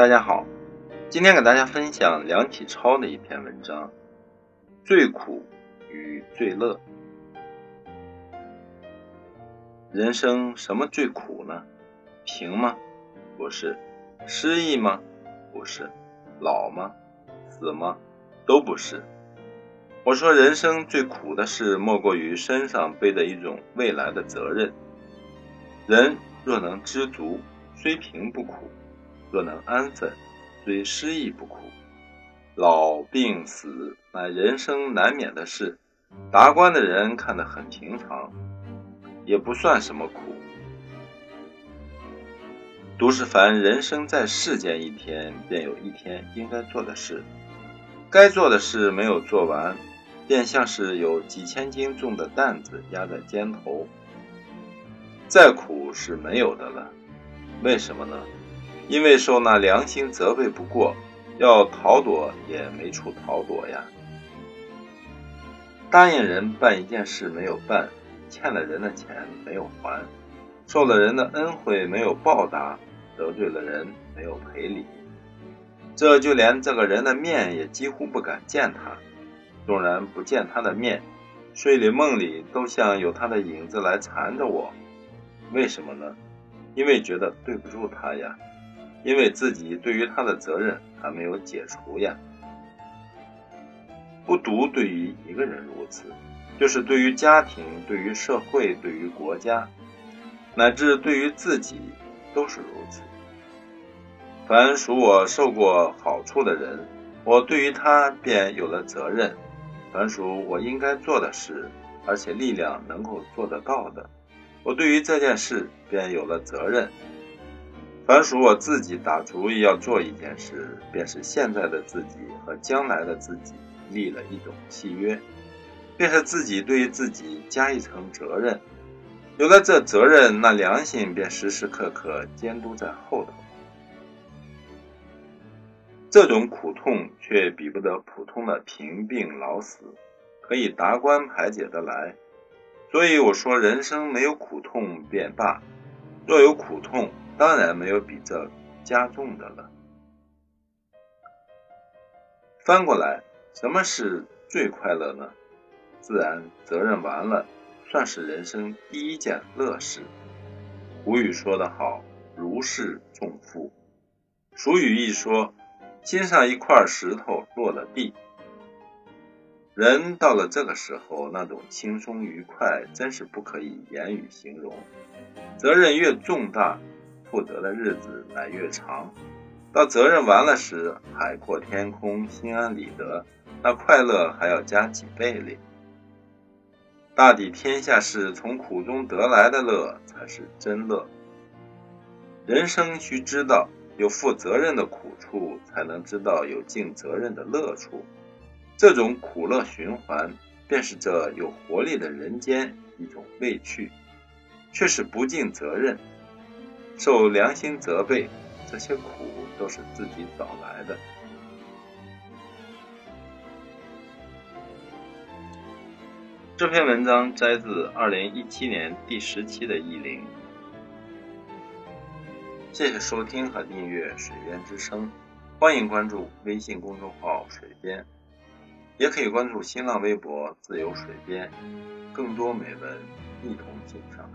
大家好，今天给大家分享梁启超的一篇文章《最苦与最乐》。人生什么最苦呢？贫吗？不是。失意吗？不是。老吗？死吗？都不是。我说，人生最苦的事，莫过于身上背的一种未来的责任。人若能知足，虽贫不苦；若能安分，虽失意不苦。老病死乃人生难免的事，达官的人看得很平常，也不算什么苦。杜是凡人生在世间一天，便有一天应该做的事，该做的事没有做完，便像是有几千斤重的担子压在肩头。再苦是没有的了，为什么呢？因为受那良心责备不过，要逃躲也没处逃躲呀。答应人办一件事没有办，欠了人的钱没有还，受了人的恩惠没有报答，得罪了人没有赔礼，这就连这个人的面也几乎不敢见他。纵然不见他的面，睡里梦里都像有他的影子来缠着我。为什么呢？因为觉得对不住他呀，因为自己对于他的责任还没有解除呀。不独对于一个人如此，就是对于家庭、对于社会、对于国家，乃至对于自己，都是如此。凡属我受过好处的人，我对于他便有了责任；凡属我应该做的事，而且力量能够做得到的。我对于这件事便有了责任。凡属我自己打主意要做一件事，便是现在的自己和将来的自己立了一种契约，便是自己对于自己加一层责任。有了这责任，那良心便时时刻刻监督在后头。这种苦痛却比不得普通的贫病老死，可以达观排解得来。所以我说，人生没有苦痛便罢；若有苦痛，当然没有比这加重的了。翻过来，什么是最快乐呢？自然责任完了，算是人生第一件乐事。古语说得好：“如释重负。”俗语一说：“心上一块石头落了地。”人到了这个时候，那种轻松愉快，真是不可以言语形容。责任越重大，负责的日子乃越长。到责任完了时，海阔天空，心安理得，那快乐还要加几倍哩。大抵天下事，从苦中得来的乐才是真乐。人生须知道，有负责任的苦处，才能知道有尽责任的乐处。这种苦乐循环，便是这有活力的人间一种乐趣，却是不尽责任，受良心责备，这些苦都是自己找来的。这篇文章摘自二零一七年第十期的《意林》，谢谢收听和订阅《水边之声》，欢迎关注微信公众号“水边”。也可以关注新浪微博“自由水边”，更多美文一同欣赏。